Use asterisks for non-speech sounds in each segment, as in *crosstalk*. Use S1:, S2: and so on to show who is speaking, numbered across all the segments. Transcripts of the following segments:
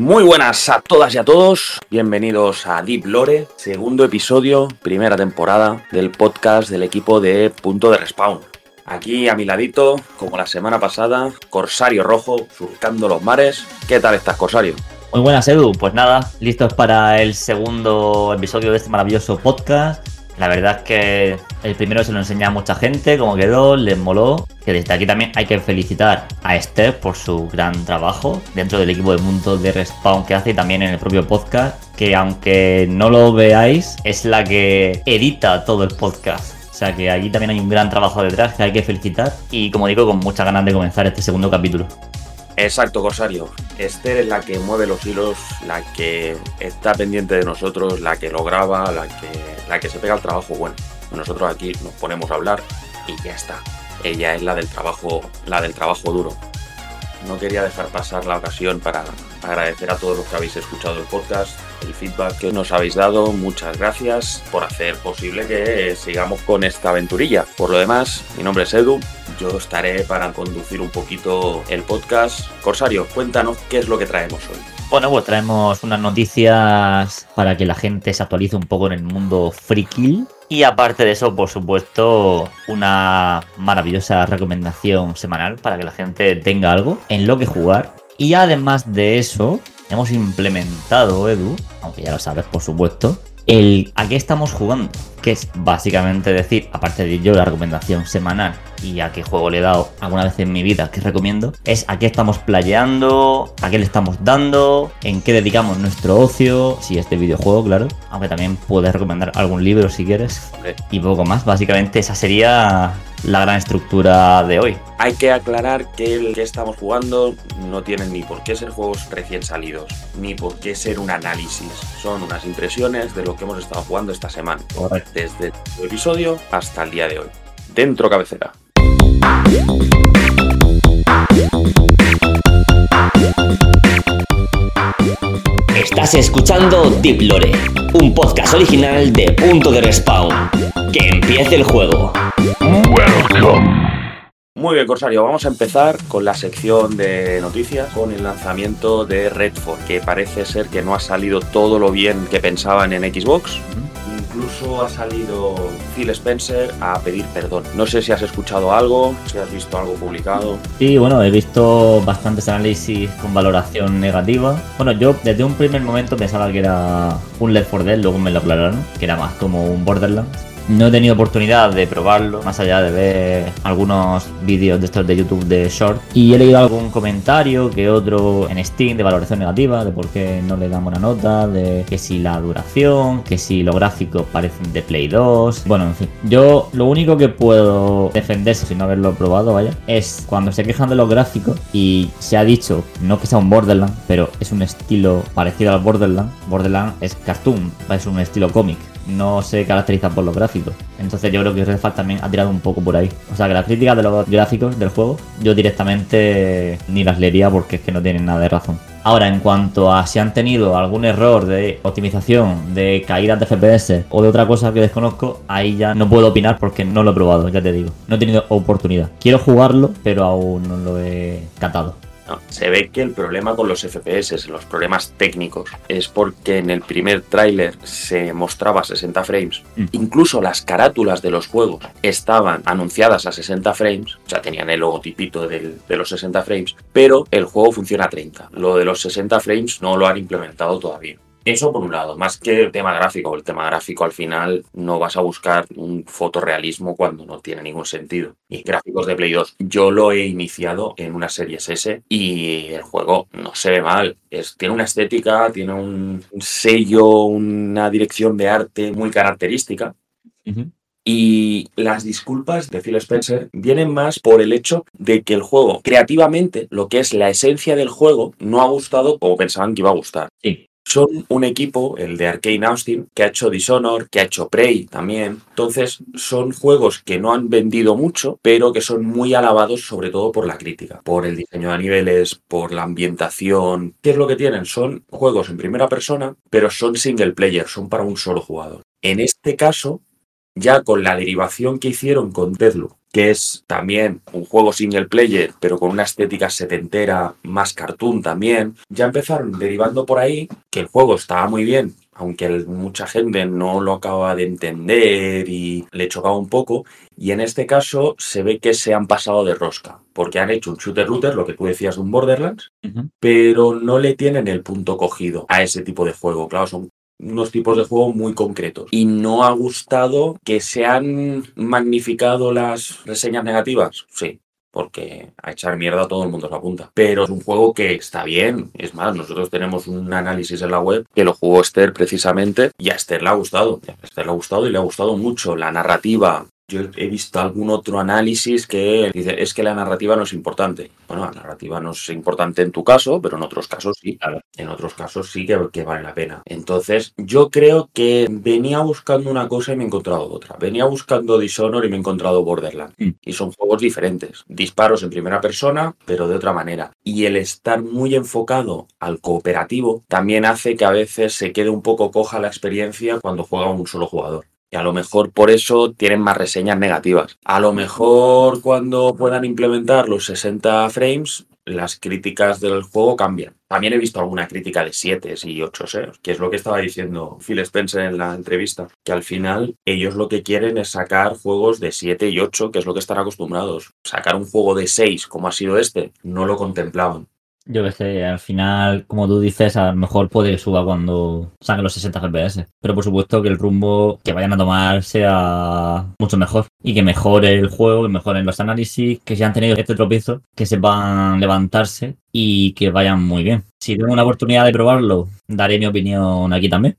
S1: Muy buenas a todas y a todos, bienvenidos a Deep Lore, segundo episodio, primera temporada del podcast del equipo de Punto de Respawn. Aquí a mi ladito, como la semana pasada, Corsario Rojo, surcando los mares. ¿Qué tal estás, Corsario?
S2: Muy buenas, Edu. Pues nada, listos para el segundo episodio de este maravilloso podcast. La verdad es que el primero se lo enseña a mucha gente, como quedó, les moló. Que desde aquí también hay que felicitar a Esther por su gran trabajo dentro del equipo de Mundo de Respawn que hace y también en el propio podcast. Que aunque no lo veáis, es la que edita todo el podcast. O sea que allí también hay un gran trabajo detrás que hay que felicitar. Y como digo, con muchas ganas de comenzar este segundo capítulo.
S1: Exacto, Corsario. Esther es la que mueve los hilos, la que está pendiente de nosotros, la que lo graba, la que, la que se pega el trabajo bueno. Nosotros aquí nos ponemos a hablar y ya está. Ella es la del trabajo, la del trabajo duro. No quería dejar pasar la ocasión para agradecer a todos los que habéis escuchado el podcast, el feedback que nos habéis dado. Muchas gracias por hacer posible que sigamos con esta aventurilla. Por lo demás, mi nombre es Edu. Yo estaré para conducir un poquito el podcast. Corsario, cuéntanos qué es lo que traemos hoy.
S2: Bueno, pues traemos unas noticias para que la gente se actualice un poco en el mundo friki. Y aparte de eso, por supuesto, una maravillosa recomendación semanal para que la gente tenga algo en lo que jugar. Y además de eso, hemos implementado, Edu, aunque ya lo sabes, por supuesto, el a qué estamos jugando, que es básicamente decir, aparte de yo la recomendación semanal y a qué juego le he dado alguna vez en mi vida que recomiendo, es a qué estamos playeando, a qué le estamos dando, en qué dedicamos nuestro ocio, si es de videojuego, claro, aunque también puedes recomendar algún libro si quieres, y poco más, básicamente esa sería la gran estructura de hoy.
S1: Hay que aclarar que el que estamos jugando no tiene ni por qué ser juegos recién salidos, ni por qué ser un análisis. Son unas impresiones de lo que hemos estado jugando esta semana, desde el episodio hasta el día de hoy. Dentro cabecera.
S3: Estás escuchando Deep Lore, un podcast original de Punto de Respawn. Que empiece el juego.
S1: Muy bien, Corsario, vamos a empezar con la sección de noticias, con el lanzamiento de Redfall, que parece ser que no ha salido todo lo bien que pensaban en Xbox. Incluso ha salido Phil Spencer a pedir perdón. No sé si has escuchado algo, si has visto algo publicado.
S2: Sí, bueno, he visto bastantes análisis con valoración negativa. Bueno, yo desde un primer momento pensaba que era un Left 4 Dead, luego me lo aclararon, que era más como un Borderlands. No he tenido oportunidad de probarlo, más allá de ver algunos vídeos de estos de YouTube de Short. Y he leído algún comentario que otro en Steam de valoración negativa, de por qué no le damos una nota, de que si la duración, que si los gráficos parecen de Play 2. Bueno, en fin. Yo lo único que puedo defenderse sin no haberlo probado, vaya, es cuando se quejan de los gráficos y se ha dicho, no que sea un Borderland, pero es un estilo parecido al Borderland. Borderland es cartoon, es un estilo cómic no se caracteriza por los gráficos. Entonces yo creo que Redfall también ha tirado un poco por ahí. O sea que las críticas de los gráficos del juego, yo directamente ni las leería porque es que no tienen nada de razón. Ahora, en cuanto a si han tenido algún error de optimización, de caídas de FPS o de otra cosa que desconozco, ahí ya no puedo opinar porque no lo he probado, ya te digo. No he tenido oportunidad. Quiero jugarlo, pero aún no lo he catado.
S1: No, se ve que el problema con los FPS, los problemas técnicos, es porque en el primer tráiler se mostraba 60 frames.
S2: Mm.
S1: Incluso las carátulas de los juegos estaban anunciadas a 60 frames, o sea, tenían el logotipito del- de los 60 frames, pero el juego funciona a 30. Lo de los 60 frames no lo han implementado todavía. Eso por un lado, más que el tema gráfico. El tema gráfico al final no vas a buscar un fotorrealismo cuando no tiene ningún sentido. Y gráficos de Play 2, yo lo he iniciado en una serie S y el juego no se ve mal. Es, tiene una estética, tiene un, un sello, una dirección de arte muy característica. Y las disculpas de Phil Spencer vienen más por el hecho de que el juego, creativamente, lo que es la esencia del juego, no ha gustado como pensaban que iba a gustar.
S2: Sí.
S1: Son un equipo, el de Arkane Austin, que ha hecho Dishonor, que ha hecho Prey también. Entonces, son juegos que no han vendido mucho, pero que son muy alabados sobre todo por la crítica, por el diseño de niveles, por la ambientación. ¿Qué es lo que tienen? Son juegos en primera persona, pero son single player, son para un solo jugador. En este caso, ya con la derivación que hicieron con Deadloop que es también un juego single player, pero con una estética setentera, más cartoon también. Ya empezaron derivando por ahí que el juego estaba muy bien, aunque mucha gente no lo acaba de entender y le chocaba un poco. Y en este caso se ve que se han pasado de rosca, porque han hecho un shooter looter, lo que tú decías de un Borderlands, pero no le tienen el punto cogido a ese tipo de juego. Claro, son unos tipos de juego muy concretos. Y no ha gustado que se han magnificado las reseñas negativas. Sí, porque a echar mierda todo el mundo se apunta. Pero es un juego que está bien. Es más, nosotros tenemos un análisis en la web que lo jugó Esther precisamente y a Esther le ha gustado. A Esther le ha gustado y le ha gustado mucho. La narrativa, yo he visto algún otro análisis que dice, es que la narrativa no es importante. Bueno, la narrativa no es importante en tu caso, pero en otros casos sí, claro. En otros casos sí que, vale la pena. Entonces, yo creo que venía buscando una cosa y me he encontrado otra. Venía buscando Dishonor y me he encontrado Borderlands. Mm. Y son juegos diferentes. Disparos en primera persona, pero de otra manera. Y el estar muy enfocado al cooperativo también hace que a veces se quede un poco coja la experiencia cuando juega un solo jugador. Y a lo mejor por eso tienen más reseñas negativas. A lo mejor cuando puedan implementar los 60 frames, las críticas del juego cambian. También he visto alguna crítica de 7 y 8, ¿eh? que es lo que estaba diciendo Phil Spencer en la entrevista, que al final ellos lo que quieren es sacar juegos de 7 y 8, que es lo que están acostumbrados. Sacar un juego de 6, como ha sido este, no lo contemplaban.
S2: Yo que sé, al final, como tú dices, a lo mejor puede que suba cuando salgan los 60 FPS. Pero por supuesto que el rumbo que vayan a tomar sea mucho mejor. Y que mejore el juego, que mejoren los análisis, que si han tenido este tropiezo, que sepan levantarse y que vayan muy bien. Si tengo una oportunidad de probarlo, daré mi opinión aquí también.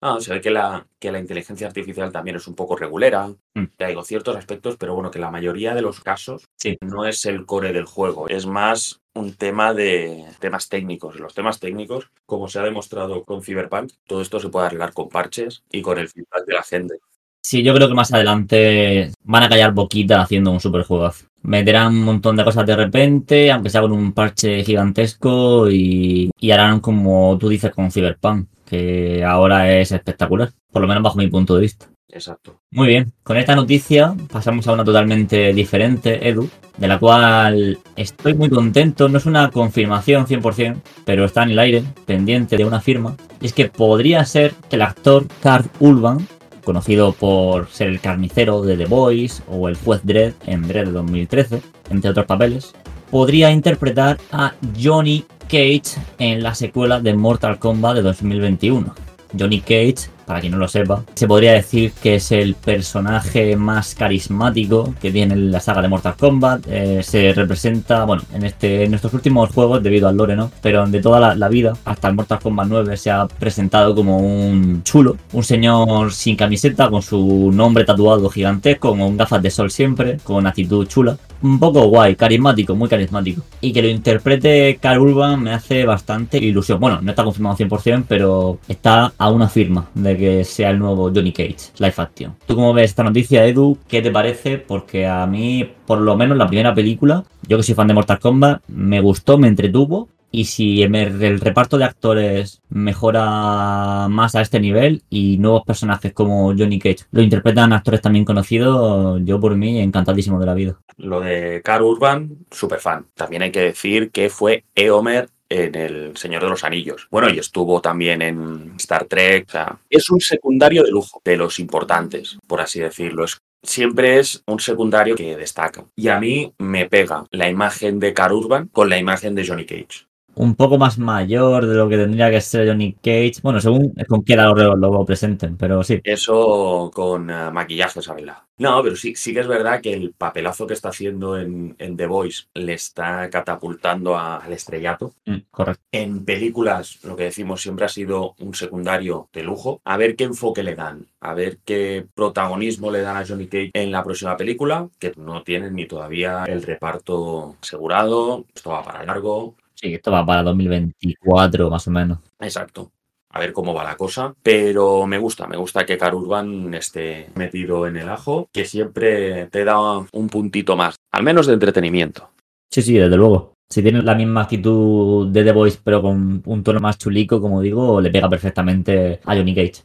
S1: Ah, se ve que la, que la inteligencia artificial también es un poco regulera. Mm. Te ciertos aspectos, pero bueno, que la mayoría de los casos no es el core del juego. Es más un tema de temas técnicos. Los temas técnicos, como se ha demostrado con Cyberpunk, todo esto se puede arreglar con parches y con el feedback de la gente.
S2: Sí, yo creo que más adelante van a callar boquita haciendo un super juegazo. Meterán un montón de cosas de repente, aunque sea con un parche gigantesco, y, y harán como tú dices con Cyberpunk que ahora es espectacular, por lo menos bajo mi punto de vista.
S1: Exacto.
S2: Muy bien, con esta noticia pasamos a una totalmente diferente, Edu, de la cual estoy muy contento. No es una confirmación 100%, pero está en el aire, pendiente de una firma. Y es que podría ser que el actor Carl Urban, conocido por ser el carnicero de The Boys o el juez Dredd en Dredd 2013, entre otros papeles, podría interpretar a Johnny Cage en la secuela de Mortal Kombat de 2021. Johnny Cage para quien no lo sepa, se podría decir que es el personaje más carismático que tiene la saga de Mortal Kombat. Eh, se representa, bueno, en, este, en últimos juegos, debido al lore, ¿no? Pero de toda la, vida, hasta el Mortal Kombat 9, se ha presentado como un chulo, un señor sin camiseta, con su nombre tatuado gigantesco, con gafas de sol siempre, con actitud chula. Un poco guay, carismático, muy carismático. Y que lo interprete Carl Urban me hace bastante ilusión. Bueno, no está confirmado 100%, pero está a una firma de que sea el nuevo Johnny Cage, Live Action. ¿Tú cómo ves esta noticia, Edu? ¿Qué te parece? Porque a mí, por lo menos la primera película, yo que soy fan de Mortal Kombat, me gustó, me entretuvo. Y si el reparto de actores mejora más a este nivel y nuevos personajes como Johnny Cage lo interpretan actores también conocidos, yo por mí encantadísimo de la vida.
S1: Lo de Carl Urban, súper fan. También hay que decir que fue Eomer en El Señor de los Anillos. Bueno, y estuvo también en Star Trek. O sea, es un secundario de lujo, de los importantes, por así decirlo. siempre es un secundario que destaca. Y a mí me pega la imagen de Car Urban con la imagen de Johnny Cage
S2: un poco más mayor de lo que tendría que ser Johnny Cage. Bueno, según con qué edad lo, lo, presenten, pero sí.
S1: Eso con uh, maquillaje, ¿sabela? No, pero sí, sí que es verdad que el papelazo que está haciendo en, The Voice le está catapultando al estrellato.
S2: Mm, correcto.
S1: En películas, lo que decimos siempre ha sido un secundario de lujo. A ver qué enfoque le dan, a ver qué protagonismo le dan a Johnny Cage en la próxima película, que no tienen ni todavía el reparto asegurado. Esto va para largo.
S2: Sí, esto va para 2024 más o menos.
S1: Exacto. A ver cómo va la cosa. Pero me gusta, me gusta que Carurban esté metido en el ajo, que siempre te da un puntito más, al menos de entretenimiento.
S2: Sí, sí, desde luego. Si tiene la misma actitud de The Voice, pero con un tono más chulico, como digo, le pega perfectamente a Johnny Cage.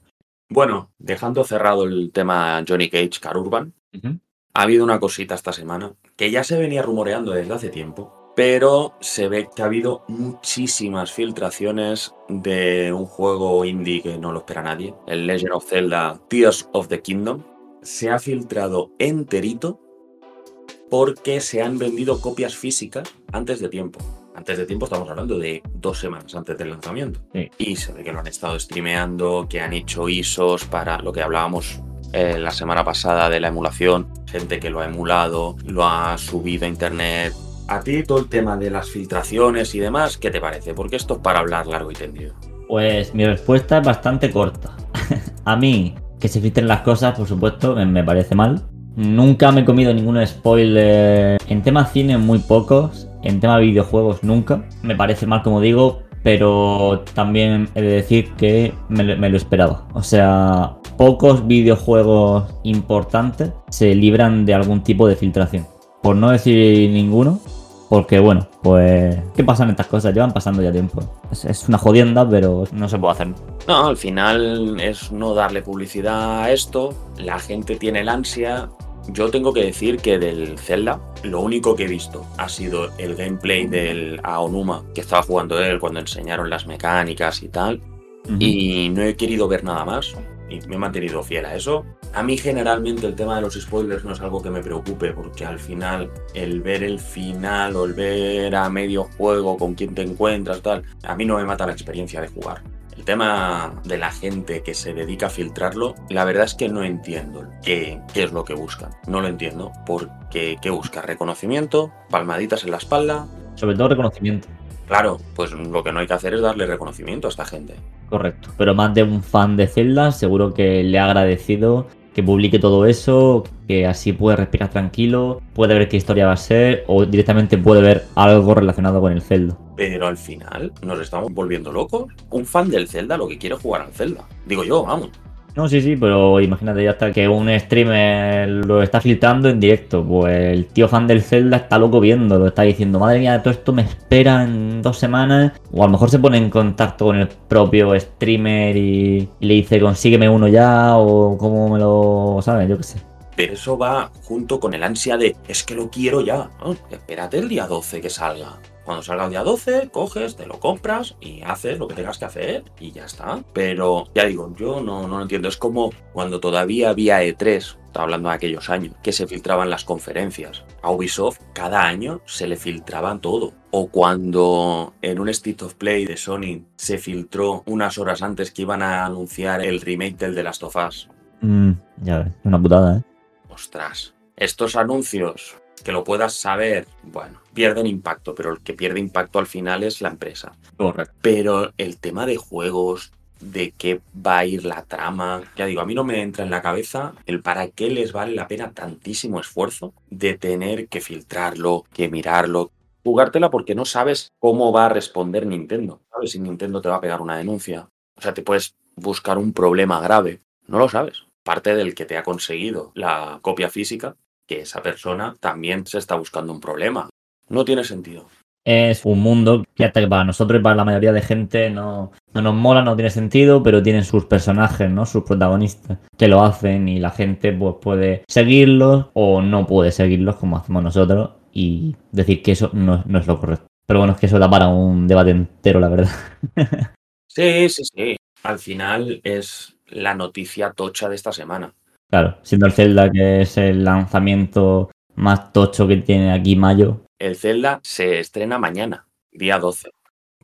S1: Bueno, dejando cerrado el tema Johnny Cage, Carurban, ha habido una cosita esta semana que ya se venía rumoreando desde hace tiempo, pero se ve que ha habido muchísimas filtraciones de un juego indie que no lo espera nadie, el Legend of Zelda Tears of the Kingdom. Se ha filtrado enterito porque se han vendido copias físicas antes de tiempo. Antes de tiempo estamos hablando de dos semanas antes del lanzamiento.
S2: Sí.
S1: Y se ve que lo han estado streameando, que han hecho ISOs para lo que hablábamos eh, la semana pasada de la emulación. Gente que lo ha emulado, lo ha subido a internet. A ti todo el tema de las filtraciones y demás, ¿qué te parece? Porque esto es para hablar largo y tendido.
S2: Pues mi respuesta es bastante corta. *laughs* a mí, que se filtren las cosas, por supuesto, me, me parece mal. Nunca me he comido ningún spoiler. En tema cine, muy pocos. En tema videojuegos, nunca. Me parece mal, como digo, pero también he de decir que me, lo- me lo esperaba. O sea, pocos videojuegos importantes se libran de algún tipo de filtración. Por no decir ninguno, porque bueno, pues, ¿qué pasan estas cosas? Llevan pasando ya tiempo. Es, es una jodienda, pero no se puede hacer.
S1: No, al final es no darle publicidad a esto. La gente tiene el ansia. Yo tengo que decir que del Zelda, lo único que he visto ha sido el gameplay del Aonuma, que estaba jugando él cuando enseñaron las mecánicas y tal. y no he querido ver nada más y me he mantenido fiel a eso. A mí generalmente el tema de los spoilers no es algo que me preocupe porque al final el ver el final o el ver a medio juego con quién te encuentras tal, a mí no me mata la experiencia de jugar. El tema de la gente que se dedica a filtrarlo, la verdad es que no entiendo qué, qué es lo que buscan. No lo entiendo porque ¿qué busca? Reconocimiento, palmaditas en la espalda.
S2: Sobre todo reconocimiento.
S1: Claro, pues lo que no hay que hacer es darle reconocimiento a esta gente.
S2: Correcto. Pero más de un fan de Zelda, seguro que le ha agradecido que publique todo eso, que así puede respirar tranquilo, puede ver qué historia va a ser, o directamente puede ver algo relacionado con el Zelda.
S1: Pero al final nos estamos volviendo locos. Un fan del Zelda lo que quiere es jugar al Zelda. Digo yo, vamos.
S2: No, sí, sí, pero imagínate ya hasta que un streamer lo está filtrando en directo. Pues el tío fan del Zelda está loco viéndolo, está diciendo, madre mía, todo esto me espera en dos semanas. O a lo mejor se pone en contacto con el propio streamer y, y le dice, consígueme uno ya, o cómo me lo. ¿Sabes? Yo qué sé.
S1: Pero eso va junto con el ansia de es que lo quiero ya. Espérate el día 12 que salga. Cuando salga el día 12, coges, te lo compras y haces lo que tengas que hacer y ya está. Pero ya digo, yo no, no lo entiendo. Es como cuando todavía había E3, estaba hablando de aquellos años, que se filtraban las conferencias. A Ubisoft cada año se le filtraban todo. O cuando en un State of Play de Sony se filtró unas horas antes que iban a anunciar el remake del The Last of Us.
S2: Mm, ya ves, una putada, ¿eh?
S1: Ostras, estos anuncios que lo puedas saber, bueno, pierden impacto, pero el que pierde impacto al final es la empresa.
S2: Correcto.
S1: Pero el tema de juegos, de qué va a ir la trama, ya digo, a mí no me entra en la cabeza el para qué les vale la pena tantísimo esfuerzo de tener que filtrarlo, que mirarlo, jugártela porque no sabes cómo va a responder Nintendo. ¿Sabes si Nintendo te va a pegar una denuncia? O sea, te puedes buscar un problema grave. No lo sabes. Parte del que te ha conseguido la copia física, que esa persona también se está buscando un problema. No tiene sentido.
S2: Es un mundo que hasta que para nosotros y para la mayoría de gente no, no nos mola, no tiene sentido, pero tienen sus personajes, ¿no? Sus protagonistas que lo hacen y la gente pues puede seguirlos o no puede seguirlos como hacemos nosotros y decir que eso no, no es lo correcto. Pero bueno, es que eso da para un debate entero, la verdad. *laughs*
S1: Sí, sí, sí. Al final es la noticia tocha de esta semana.
S2: Claro, siendo el Zelda que es el lanzamiento más tocho que tiene aquí mayo.
S1: El Zelda se estrena mañana, día 12.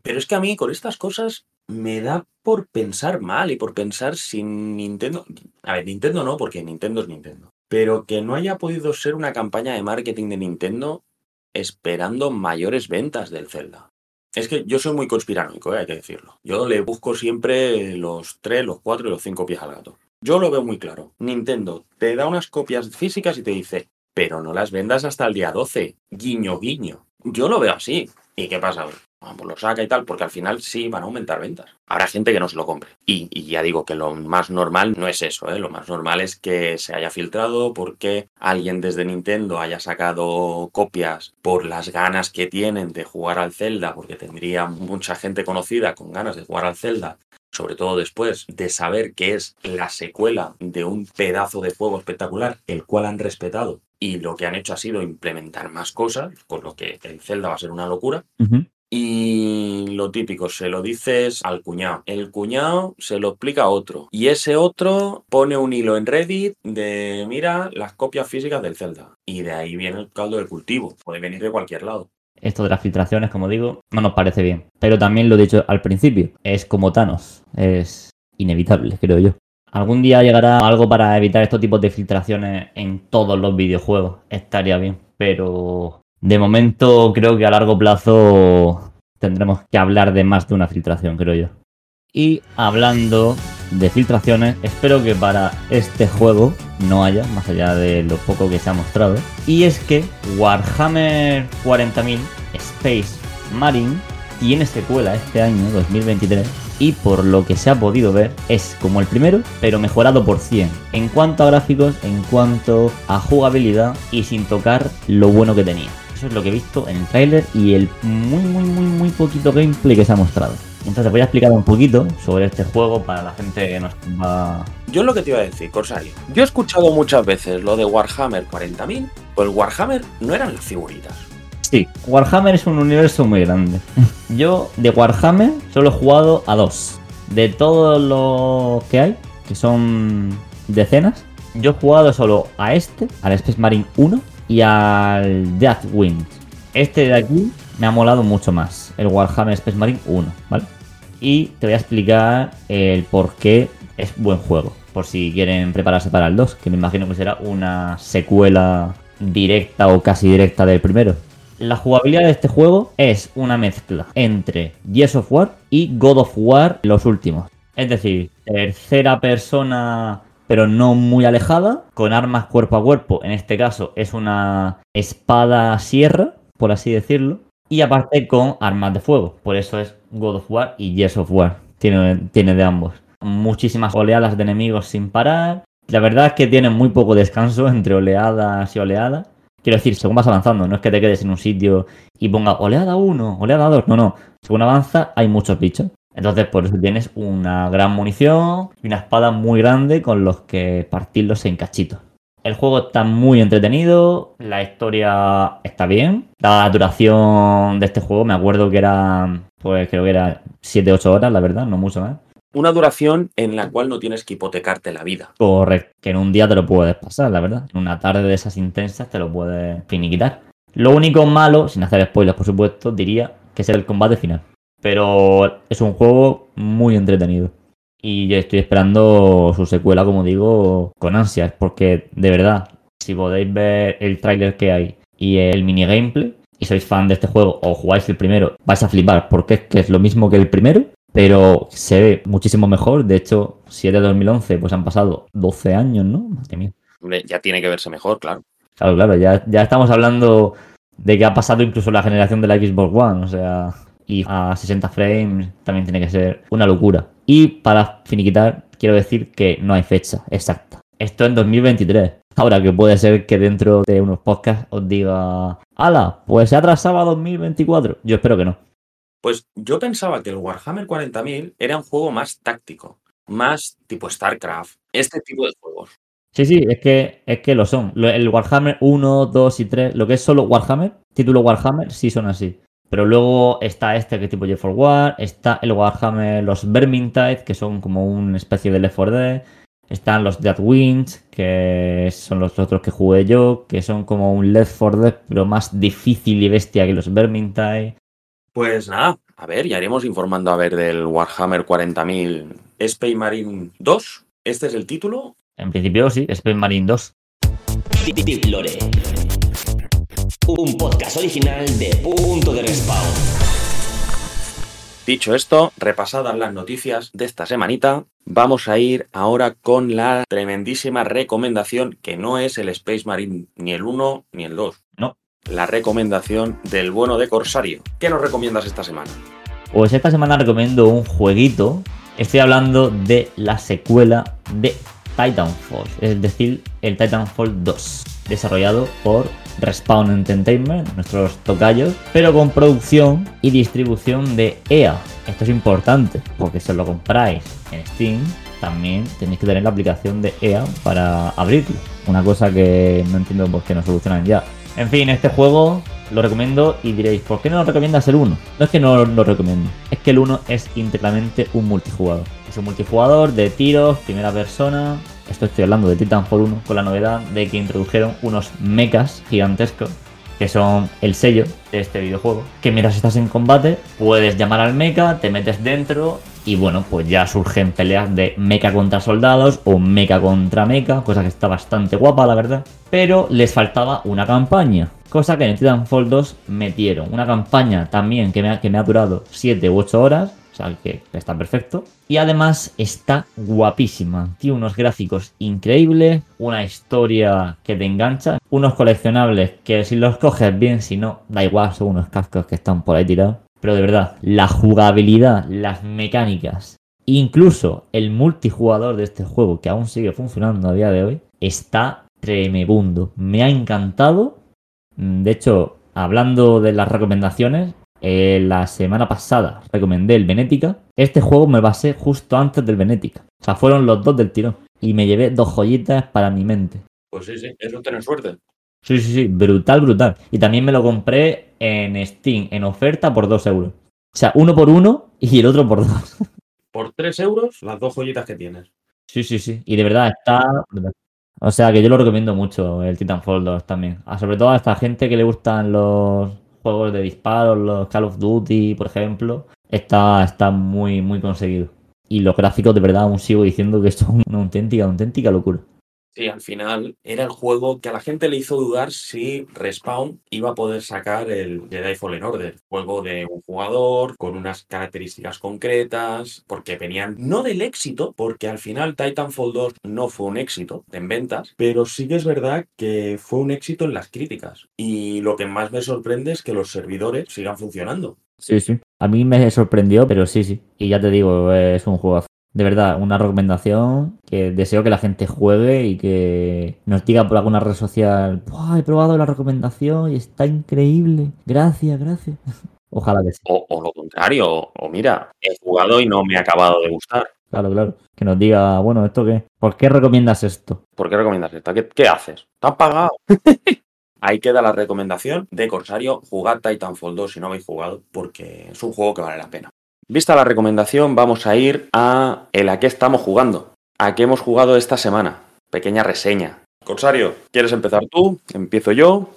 S1: Pero es que a mí con estas cosas me da por pensar mal y por pensar sin Nintendo. A ver, Nintendo no, porque Nintendo es Nintendo. Pero que no haya podido ser una campaña de marketing de Nintendo esperando mayores ventas del Zelda. Es que yo soy muy conspiranoico, eh, hay que decirlo. Yo le busco siempre los 3, los 4 y los 5 pies al gato. Yo lo veo muy claro. Nintendo te da unas copias físicas y te dice, pero no las vendas hasta el día 12. Guiño, guiño. Yo lo veo así. ¿Y qué pasa? Ah, pues lo saca y tal, porque al final sí van a aumentar ventas. Habrá gente que no se lo compre. Y, y ya digo que lo más normal no es eso, ¿eh? Lo más normal es que se haya filtrado porque alguien desde Nintendo haya sacado copias por las ganas que tienen de jugar al Zelda, porque tendría mucha gente conocida con ganas de jugar al Zelda sobre todo después de saber que es la secuela de un pedazo de juego espectacular, el cual han respetado y lo que han hecho ha sido implementar más cosas, con lo que el Zelda va a ser una locura. Y lo típico, se lo dices al cuñado. El cuñado se lo explica a otro. Y ese otro pone un hilo en Reddit de, mira, las copias físicas del Zelda. Y de ahí viene el caldo de cultivo. Puede venir de cualquier lado.
S2: Esto de las filtraciones, como digo, no nos parece bien. Pero también lo he dicho al principio, es como Thanos, es inevitable, creo yo. Algún día llegará algo para evitar estos tipos de filtraciones en todos los videojuegos, estaría bien. Pero de momento creo que a largo plazo tendremos que hablar de más de una filtración, creo yo. Y hablando de filtraciones, espero que para este juego no haya, más allá de lo poco que se ha mostrado. Y es que Warhammer 40.000 Space Marine tiene secuela este año, 2023. Y por lo que se ha podido ver, es como el primero, pero mejorado por 100. En cuanto a gráficos, en cuanto a jugabilidad y sin tocar lo bueno que tenía. Eso es lo que he visto en el tráiler y el muy, muy, muy, muy poquito gameplay que se ha mostrado. Entonces voy a explicar un poquito sobre este juego para la gente que nos va...
S1: Yo es lo que te iba a decir, Corsario. Yo he escuchado muchas veces lo de Warhammer 40.000, pues el Warhammer no eran las figuritas.
S2: Sí, Warhammer es un universo muy grande. *laughs* Yo de Warhammer solo he jugado a dos. De todos los que hay, que son decenas, yo he jugado solo a este, al Space Marine 1 y al Deathwind. Este de aquí me ha molado mucho más, el Warhammer Space Marine 1, ¿vale? Y te voy a explicar el por qué es buen juego, por si quieren prepararse para el 2, que me imagino que será una secuela directa o casi directa del primero. La jugabilidad de este juego es una mezcla entre Gears of War y God of War los últimos. Es decir, tercera persona pero no muy alejada, con armas cuerpo a cuerpo. En este caso es una espada sierra, por así decirlo. Y aparte con armas de fuego. Por eso es God of War y Gears of War. Tiene, tiene de ambos. Muchísimas oleadas de enemigos sin parar. La verdad es que tiene muy poco descanso entre oleadas y oleadas. Quiero decir, según vas avanzando, no es que te quedes en un sitio y ponga oleada 1, oleada 2. No, no. Según avanza, hay muchos bichos. Entonces, por eso tienes una gran munición y una espada muy grande con los que partirlos en cachitos. El juego está muy entretenido, la historia está bien. La duración de este juego, me acuerdo que era, pues creo que era 7-8 horas, la verdad, no mucho más.
S1: Una duración en la cual no tienes que hipotecarte la vida.
S2: Correcto, que en un día te lo puedes pasar, la verdad. En una tarde de esas intensas te lo puedes finiquitar. Lo único malo, sin hacer spoilers por supuesto, diría que es el combate final. Pero es un juego muy entretenido. Y yo estoy esperando su secuela, como digo, con ansias. Porque de verdad, si podéis ver el tráiler que hay y el mini gameplay, y sois fan de este juego o jugáis el primero, vais a flipar. Porque es que es lo mismo que el primero, pero se ve muchísimo mejor. De hecho, si es de 2011, pues han pasado 12 años, ¿no? Madre mía.
S1: Ya tiene que verse mejor, claro.
S2: Claro, claro, ya, ya estamos hablando de que ha pasado incluso la generación de la Xbox One, o sea, y a 60 frames también tiene que ser una locura. Y para finiquitar, quiero decir que no hay fecha exacta. Esto en 2023. Ahora que puede ser que dentro de unos podcasts os diga, ala, pues se ha atrasado a 2024. Yo espero que no.
S1: Pues yo pensaba que el Warhammer 40.000 era un juego más táctico, más tipo StarCraft, este tipo de juegos.
S2: Sí, sí, es que, es que lo son. El Warhammer 1, 2 y 3, lo que es solo Warhammer, título Warhammer, sí son así. Pero luego está este que es tipo Jet for War, está el Warhammer, los Vermintide, que son como una especie de Left 4 Dead, están los Deathwinds, que son los otros que jugué yo, que son como un Left 4 Dead, pero más difícil y bestia que los Vermintide.
S1: Pues nada, a ver, ya iremos informando a ver del Warhammer 40.000 Space Marine 2. Este es el título.
S2: En principio sí, Space Marine 2.
S3: Deep Lore. Un podcast original de Punto de Respawn.
S1: Dicho esto, repasadas las noticias de esta semanita, vamos a ir ahora con la tremendísima recomendación que no es el Space Marine ni el 1 ni el 2.
S2: No.
S1: La recomendación del bueno de Corsario. ¿Qué nos recomiendas esta semana?
S2: Pues esta semana recomiendo un jueguito. Estoy hablando de la secuela de Titanfall, es decir, el Titanfall 2, desarrollado por Respawn Entertainment, nuestros tocayos, pero con producción y distribución de EA. Esto es importante, porque si os lo compráis en Steam, también tenéis que tener la aplicación de EA para abrirlo. Una cosa que no entiendo por qué no solucionan ya. En fin, este juego lo recomiendo y diréis, ¿por qué no lo recomiendas el 1? No es que no lo recomiendo, es que el 1 es íntegramente un multijugador. Es un multijugador de tiros, primera persona. Esto estoy hablando de Titanfall 1 con la novedad de que introdujeron unos mechas gigantescos que son el sello de este videojuego. Que mientras estás en combate, puedes llamar al mecha, te metes dentro y bueno, pues ya surgen peleas de mecha contra soldados o mecha contra mecha, cosa que está bastante guapa, la verdad. Pero les faltaba una campaña, cosa que en Titanfall 2 metieron. Una campaña también que me ha, que me ha durado 7 u 8 horas que está perfecto. Y además está guapísima. Tiene unos gráficos increíbles, una historia que te engancha, unos coleccionables que si los coges bien, si no, da igual, son unos cascos que están por ahí tirados. Pero de verdad, la jugabilidad, las mecánicas, incluso el multijugador de este juego, que aún sigue funcionando a día de hoy, está tremebundo. Me ha encantado. De hecho, hablando de las recomendaciones, eh, la semana pasada recomendé el Benética. Este juego me basé justo antes del Benética. O sea, fueron los dos del tirón. Y me llevé dos joyitas para mi mente.
S1: Pues sí, sí, eso tener suerte.
S2: Sí, sí, sí, brutal, brutal. Y también me lo compré en Steam, en oferta, por dos euros. O sea, uno por uno y el otro por dos. *laughs*
S1: Por tres euros, las dos joyitas que tienes.
S2: Sí, sí, sí. Y de verdad está O sea, que yo lo recomiendo mucho, el Titanfall 2 también. Ah, sobre todo a esta gente que le gustan los juegos de disparos, los Call of Duty, por ejemplo, está, está muy, muy conseguido. Y los gráficos, de verdad, aún sigo diciendo que son una auténtica, auténtica locura.
S1: Sí, al final era el juego que a la gente le hizo dudar si Respawn iba a poder sacar el Jedi Fallen Order, juego de un jugador con unas características concretas, porque venían no del éxito, porque al final Titanfall 2 no fue un éxito en ventas, pero sí que es verdad que fue un éxito en las críticas. Y lo que más me sorprende es que los servidores sigan funcionando.
S2: Sí, sí. A mí me sorprendió, pero sí, sí. Y ya te digo, es un juego de verdad, una recomendación que deseo que la gente juegue y que nos diga por alguna red social, he probado la recomendación y está increíble. Gracias, gracias. *laughs* Ojalá que sí.
S1: O, lo contrario, o mira, he jugado y no me ha acabado de gustar.
S2: Claro, claro. Que nos diga, bueno, ¿esto qué? ¿Por qué recomiendas esto?
S1: ¿Por qué recomiendas esto? ¿Qué, haces? ¿Te pagado? *laughs* Ahí queda la recomendación de Corsario, jugad Titanfall 2 si no habéis jugado, porque es un juego que vale la pena. Vista la recomendación, vamos a ir a el a qué estamos jugando. ¿A qué hemos jugado esta semana? Pequeña reseña. Corsario, ¿quieres empezar tú? Empiezo yo.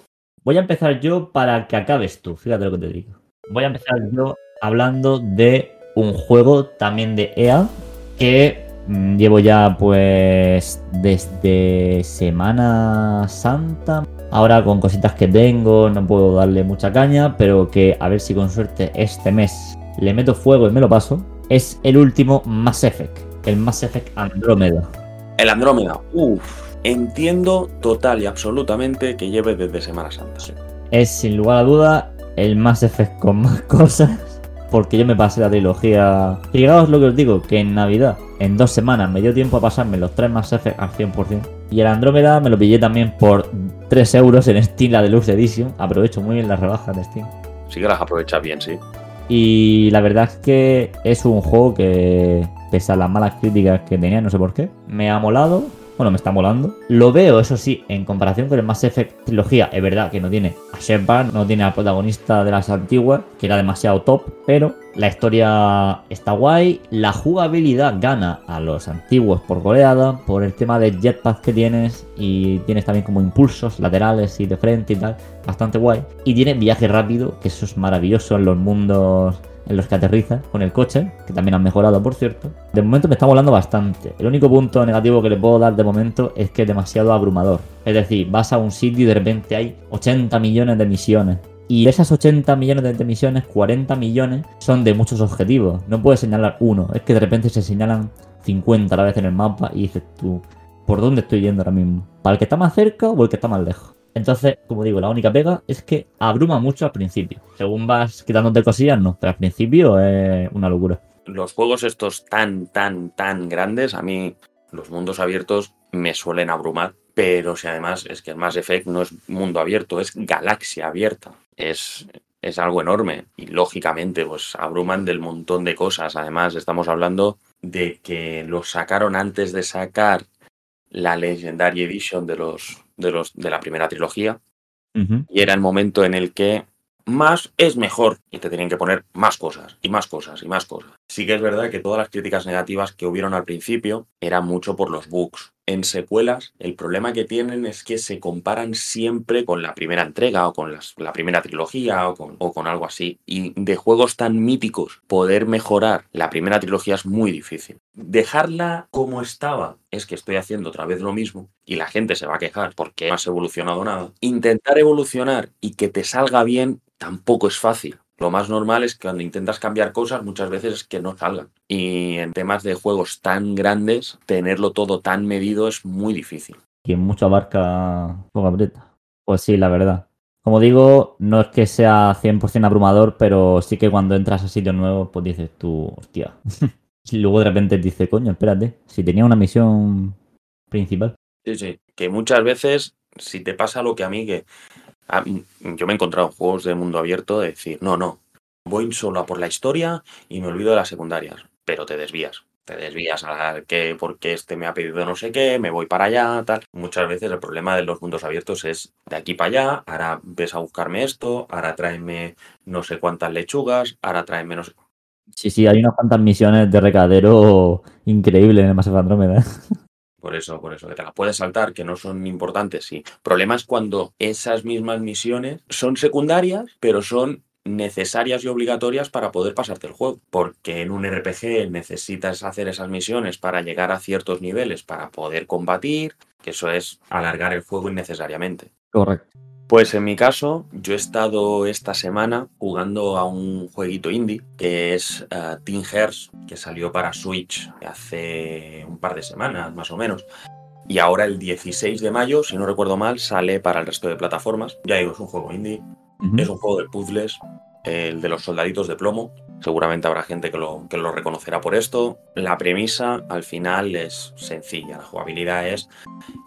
S2: Voy a empezar yo para que acabes tú, fíjate lo que te digo. Voy a empezar yo hablando de un juego también de EA que mm, llevo ya pues desde Semana Santa. Ahora con cositas que tengo no puedo darle mucha caña, pero que a ver si con suerte este mes le meto fuego y me lo paso, es el último Mass Effect, el Mass Effect Andrómeda.
S1: El Andrómeda, uff, entiendo total y absolutamente que lleve desde Semana Santa.
S2: Es sin lugar a duda el Mass Effect con más *laughs* cosas, porque yo me pasé la trilogía. Fijaos lo que os digo, que en Navidad, en dos semanas, me dio tiempo a pasarme los tres Mass Effect al 100%. Y el Andrómeda me lo pillé también por 3 euros en Steam, la Deluxe Edition. Aprovecho muy bien las rebajas de Steam.
S1: Sí que las aprovechas bien, sí.
S2: Y la verdad es que es un juego que, pese a las malas críticas que tenía, no sé por qué, me ha molado. Bueno, me está molando. Lo veo, eso sí, en comparación con el Mass Effect trilogía, es verdad que no tiene a Shepard, no tiene al protagonista de las antiguas, que era demasiado top, pero la historia está guay, la jugabilidad gana a los antiguos por goleada, por el tema de jetpack que tienes y tienes también como impulsos laterales y de frente y tal, bastante guay. Y tiene viaje rápido, que eso es maravilloso en los mundos en los que aterriza con el coche, que también han mejorado, por cierto. De momento me está volando bastante. El único punto negativo que le puedo dar de momento es que es demasiado abrumador. Es decir, vas a un sitio y de repente hay 80 millones de misiones. Y esas 80 millones de misiones, 40 millones son de muchos objetivos. No puedes señalar uno. Es que de repente se señalan 50 a la vez en el mapa y dices tú, ¿por dónde estoy yendo ahora mismo? ¿Para el que está más cerca o el que está más lejos? Entonces, como digo, la única pega es que abruma mucho al principio. Según vas quitándote cosillas, no, pero al principio es una locura.
S1: Los juegos estos tan, tan, tan grandes, a mí los mundos abiertos me suelen abrumar, pero si además es que el Mass Effect no es mundo abierto, es galaxia abierta. Es, es algo enorme y lógicamente pues abruman del montón de cosas. Además estamos hablando de que lo sacaron antes de sacar la Legendary Edition de los de los de la primera trilogía y era el momento en el que más es mejor y te tenían que poner más cosas y más cosas y más cosas. Sí que es verdad que todas las críticas negativas que hubieron al principio eran mucho por los bugs. En secuelas, el problema que tienen es que se comparan siempre con la primera entrega o con la primera trilogía o con, o con algo así. Y de juegos tan míticos, poder mejorar la primera trilogía es muy difícil. Dejarla como estaba es que estoy haciendo otra vez lo mismo y la gente se va a quejar porque no has evolucionado nada. Intentar evolucionar y que te salga bien tampoco es fácil. Lo más normal es que cuando intentas cambiar cosas muchas veces es que no salgan. Y en temas de juegos tan grandes, tenerlo todo tan medido es muy difícil.
S2: Quien mucho abarca, poco aprieta. Pues sí, la verdad. Como digo, no es que sea 100% abrumador, pero sí que cuando entras a sitios nuevos, pues dices tú, hostia. *laughs* y luego de repente te dice, coño, espérate, si tenía una misión principal.
S1: Sí, sí, que muchas veces, si te pasa lo que a mí, que Ah, mm, yo me he encontrado en juegos de mundo abierto de decir, no, no, voy solo a por la historia y me olvido de las secundarias, pero te desvías. Te desvías a que porque este me ha pedido no sé qué, me voy para allá, tal. Muchas veces el problema de los mundos abiertos es de aquí para allá, ahora ves a buscarme esto, ahora tráeme no sé cuántas lechugas, ahora tráeme no sé.
S2: Sí, sí, hay unas cuantas misiones de recadero increíbles en el Mass Andrómeda. *laughs*
S1: Por eso, por eso, que te las puedes saltar, que no son importantes, sí. Problema es cuando esas mismas misiones son secundarias, pero son necesarias y obligatorias para poder pasarte el juego. Porque en un RPG necesitas hacer esas misiones para llegar a ciertos niveles para poder combatir, que eso es alargar el juego innecesariamente.
S2: Correcto.
S1: Pues en mi caso, yo he estado esta semana jugando a un jueguito indie que es uh, Teen Hearts, que salió para Switch hace un par de semanas más o menos. Y ahora el 16 de mayo, si no recuerdo mal, sale para el resto de plataformas. Ya digo, es un juego indie, es un juego de puzzles, el de los soldaditos de plomo. Seguramente habrá gente que lo, reconocerá por esto. La premisa al final es sencilla. La jugabilidad es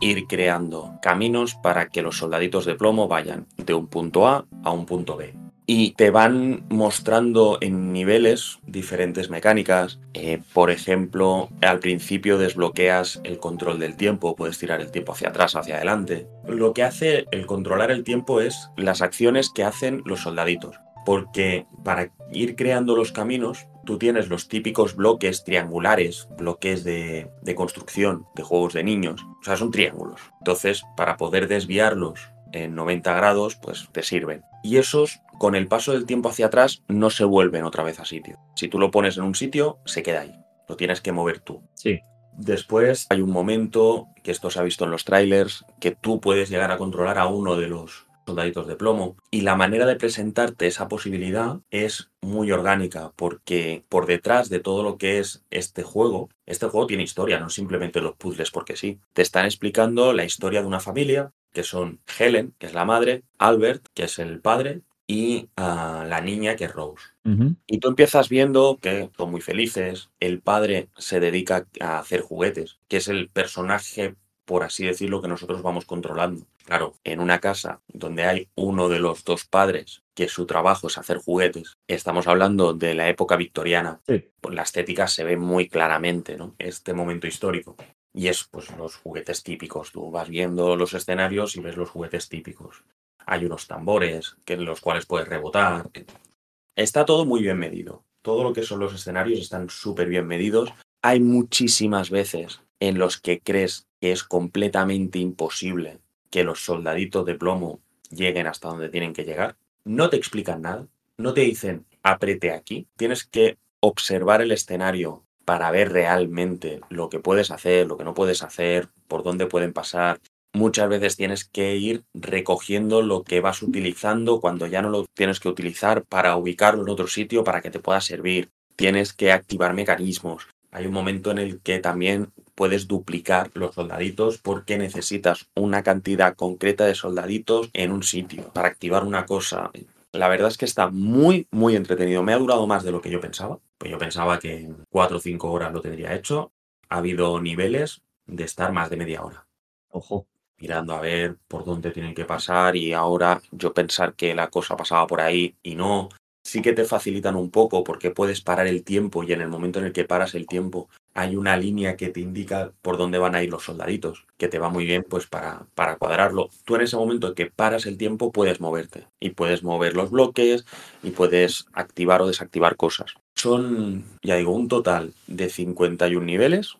S1: ir creando caminos para que los soldaditos de plomo vayan de un punto A a un punto B. Y te van mostrando en niveles diferentes mecánicas. Eh, por ejemplo, al principio desbloqueas el control del tiempo, puedes tirar el tiempo hacia atrás, hacia adelante. Lo que hace el controlar el tiempo es las acciones que hacen los soldaditos porque para ir creando los caminos, tú tienes los típicos bloques triangulares, bloques de, construcción de juegos de niños, o sea, son triángulos. Entonces, para poder desviarlos en 90 grados, pues te sirven. Y esos, con el paso del tiempo hacia atrás, no se vuelven otra vez a sitio. Si tú lo pones en un sitio, se queda ahí. Lo tienes que mover tú.
S2: Sí.
S1: Después hay un momento, que esto se ha visto en los trailers, que tú puedes llegar a controlar a uno de los soldaditos de plomo. Y la manera de presentarte esa posibilidad es muy orgánica, porque por detrás de todo lo que es este juego, este juego tiene historia, no simplemente los puzzles porque sí. Te están explicando la historia de una familia, que son Helen, que es la madre, Albert, que es el padre, y ah, la niña que es Rose. Y tú empiezas viendo que son muy felices, el padre se dedica a hacer juguetes, que es el personaje por así decirlo, que nosotros vamos controlando. Claro, en una casa donde hay uno de los dos padres que su trabajo es hacer juguetes, estamos hablando de la época victoriana, la estética se ve muy claramente, ¿no? Este momento histórico. Y es pues los juguetes típicos. Tú vas viendo los escenarios y ves los juguetes típicos. Hay unos tambores que en los cuales puedes rebotar. Está todo muy bien medido. Todo lo que son los escenarios están súper bien medidos. Hay muchísimas veces en los que crees que es completamente imposible que los soldaditos de plomo lleguen hasta donde tienen que llegar. No te explican nada, no te dicen aprete aquí. Tienes que observar el escenario para ver realmente lo que puedes hacer, lo que no puedes hacer, por dónde pueden pasar. Muchas veces tienes que ir recogiendo lo que vas utilizando cuando ya no lo tienes que utilizar para ubicarlo en otro sitio para que te pueda servir. Tienes que activar mecanismos. Hay un momento en el que también puedes duplicar los soldaditos porque necesitas una cantidad concreta de soldaditos en un sitio para activar una cosa. La verdad es que está muy, muy entretenido. Me ha durado más de lo que yo pensaba. Pues yo pensaba que en 4 o 5 horas lo tendría hecho. Ha habido niveles de estar más de media hora.
S2: Ojo.
S1: Mirando a ver por dónde tienen que pasar y ahora yo pensar que la cosa pasaba por ahí y no. Sí que te facilitan un poco porque puedes parar el tiempo y en el momento en el que paras el tiempo hay una línea que te indica por dónde van a ir los soldaditos, que te va muy bien pues para, para cuadrarlo. Tú en ese momento que paras el tiempo puedes moverte y puedes mover los bloques y puedes activar o desactivar cosas. Son, ya digo, un total de 51 niveles.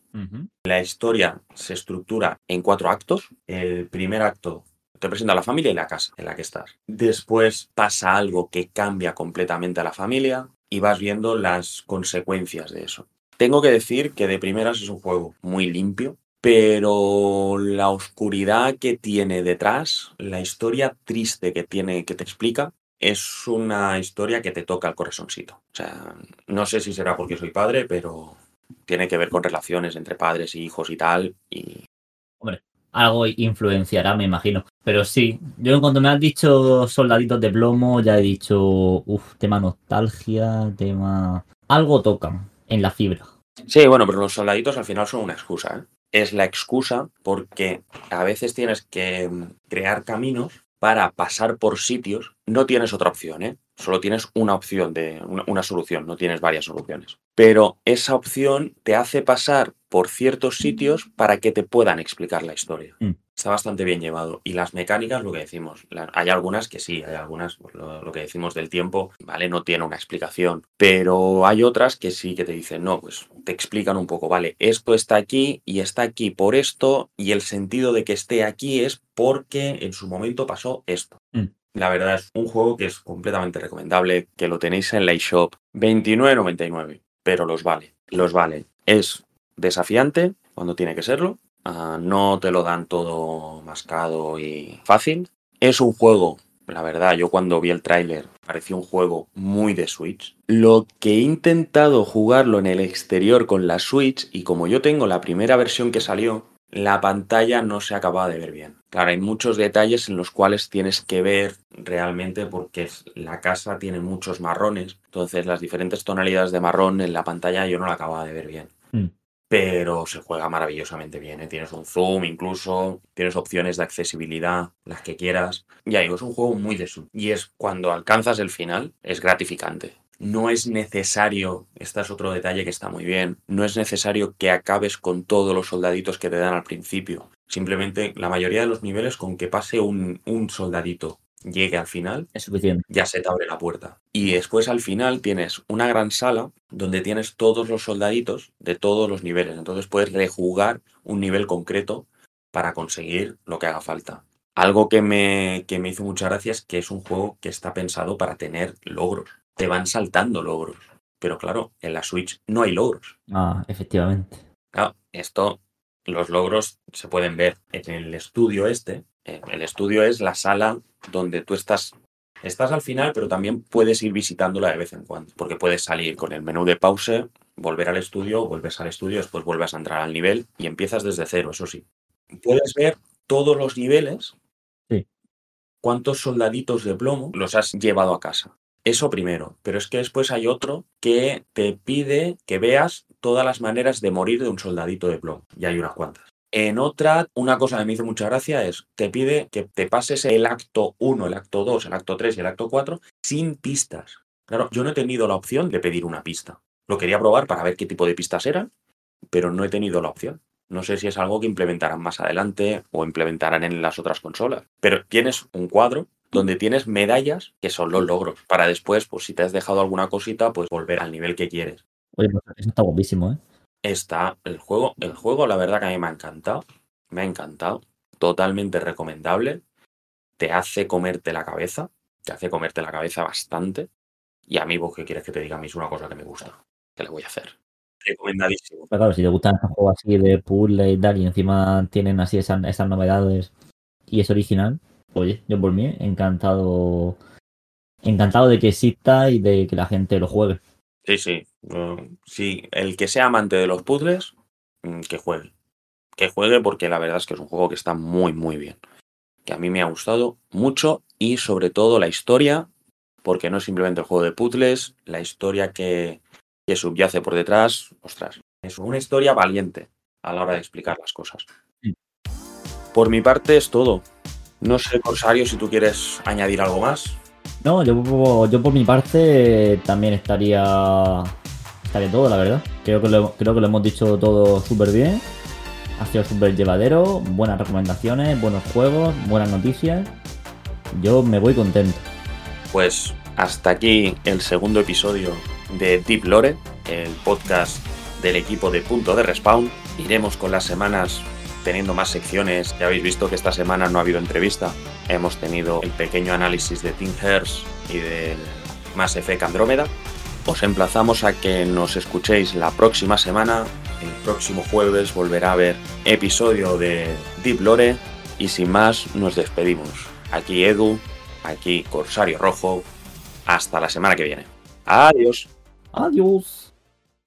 S1: La historia se estructura en cuatro actos. El primer acto te presenta la familia y la casa en la que estás. Después pasa algo que cambia completamente a la familia y vas viendo las consecuencias de eso. Tengo que decir que de primeras es un juego muy limpio, pero la oscuridad que tiene detrás, la historia triste que tiene, que te explica, es una historia que te toca el corazoncito. O sea, no sé si será porque soy padre, pero tiene que ver con relaciones entre padres y hijos y tal. Y...
S2: Hombre, algo influenciará, me imagino. Pero sí, yo cuando me has dicho soldaditos de plomo, ya he dicho, uff, tema nostalgia, tema... Algo tocan en la fibra.
S1: Sí, bueno, pero los soldaditos al final son una excusa. ¿eh? Es la excusa porque a veces tienes que mm, crear caminos para pasar por sitios. No tienes otra opción, ¿eh? Solo tienes una opción de una, solución, no tienes varias soluciones. Pero esa opción te hace pasar por ciertos sitios para que te puedan explicar la historia. Mm. Está bastante bien llevado. Y las mecánicas, lo que decimos, hay algunas que sí, hay algunas, pues, lo, que decimos del tiempo, ¿vale? No tiene una explicación. Pero hay otras que sí que te dicen, no, pues te explican un poco, ¿vale? Esto está aquí y está aquí por esto, y el sentido de que esté aquí es porque en su momento pasó esto. Mm. La verdad es un juego que es completamente recomendable, que lo tenéis en la eShop 29.99, pero los vale, los vale. Es desafiante cuando tiene que serlo, ah, no te lo dan todo mascado y fácil. Es un juego, la verdad, yo cuando vi el tráiler pareció un juego muy de Switch. Lo que he intentado jugarlo en el exterior con la Switch y como yo tengo la primera versión que salió, la pantalla no se acaba de ver bien. Claro, hay muchos detalles en los cuales tienes que ver realmente porque la casa tiene muchos marrones, entonces las diferentes tonalidades de marrón en la pantalla yo no la acababa de ver bien. Mm. Pero se juega maravillosamente bien, ¿eh? tienes un zoom incluso, tienes opciones de accesibilidad, las que quieras. Ya digo, es un juego muy de zoom. Y es cuando alcanzas el final, es gratificante no es necesario, este es otro detalle que está muy bien, no es necesario que acabes con todos los soldaditos que te dan al principio. Simplemente la mayoría de los niveles con que pase un, soldadito llegue al final,
S2: es suficiente.
S1: Ya se te abre la puerta. Y después al final tienes una gran sala donde tienes todos los soldaditos de todos los niveles. Entonces puedes rejugar un nivel concreto para conseguir lo que haga falta. Algo que me, que me hizo mucha gracia es que es un juego que está pensado para tener logros te van saltando logros. Pero claro, en la Switch no hay logros.
S2: Ah, efectivamente.
S1: Claro, esto, los logros se pueden ver en el estudio este. Eh, el estudio es la sala donde tú estás. Estás al final, pero también puedes ir visitándola de vez en cuando. Porque puedes salir con el menú de pause, volver al estudio, vuelves al estudio, después vuelves a entrar al nivel y empiezas desde cero, eso sí. Puedes ver todos los niveles.
S2: Sí.
S1: Cuántos soldaditos de plomo los has llevado a casa. Eso primero, pero es que después hay otro que te pide que veas todas las maneras de morir de un soldadito de plomo. Y hay unas cuantas. En otra, una cosa que me hizo mucha gracia es, te pide que te pases el acto 1, el acto 2, el acto 3 y el acto 4 sin pistas. Claro, yo no he tenido la opción de pedir una pista. Lo quería probar para ver qué tipo de pistas eran, pero no he tenido la opción. No sé si es algo que implementarán más adelante o implementarán en las otras consolas. Pero tienes un cuadro donde tienes medallas que son los logros, para después, pues si te has dejado alguna cosita, pues volver al nivel que quieres.
S2: Oye, pues eso está guapísimo, ¿eh?
S1: Está el juego, el juego la verdad que a mí me ha encantado, me ha encantado, totalmente recomendable, te hace comerte la cabeza, te hace comerte la cabeza bastante, y a mí, vos qué quieres que te diga, a mí es una cosa que me gusta, ¿qué le voy a hacer? Recomendadísimo.
S2: claro, si te gustan estos juegos así de puzzle y tal, y encima tienen así esas, esas novedades y es original, oye, yo por mí, encantado. Encantado de que exista y de que la gente lo juegue.
S1: Sí, sí. sí, el que sea amante de los puzzles, mm, que juegue. Que juegue porque la verdad es que es un juego que está muy, muy bien. Que a mí me ha gustado mucho y sobre todo la historia, porque no es simplemente el juego de puzzles, la historia que, que subyace por detrás, ostras, es una historia valiente a la hora de explicar las cosas. Por mi parte es todo. No sé, Corsario, si tú quieres añadir algo más.
S2: No, yo, por mi parte también estaría, estaría todo, la verdad. Creo que creo que lo hemos dicho todo súper bien. Ha sido súper llevadero, buenas recomendaciones, buenos juegos, buenas noticias. Yo me voy contento.
S1: Pues hasta aquí el segundo episodio de Deep Lore, el podcast del equipo de Punto de Respawn. Iremos con las semanas teniendo más secciones. Ya habéis visto que esta semana no ha habido entrevista. Hemos tenido el pequeño análisis de Team Hearts y del Mass Effect Andrómeda. Os emplazamos a que nos escuchéis la próxima semana. El próximo jueves volverá a haber episodio de Deep Lore. Y sin más, nos despedimos. Aquí Edu, aquí Corsario Rojo. Hasta la semana que viene. Adiós.
S2: Adiós.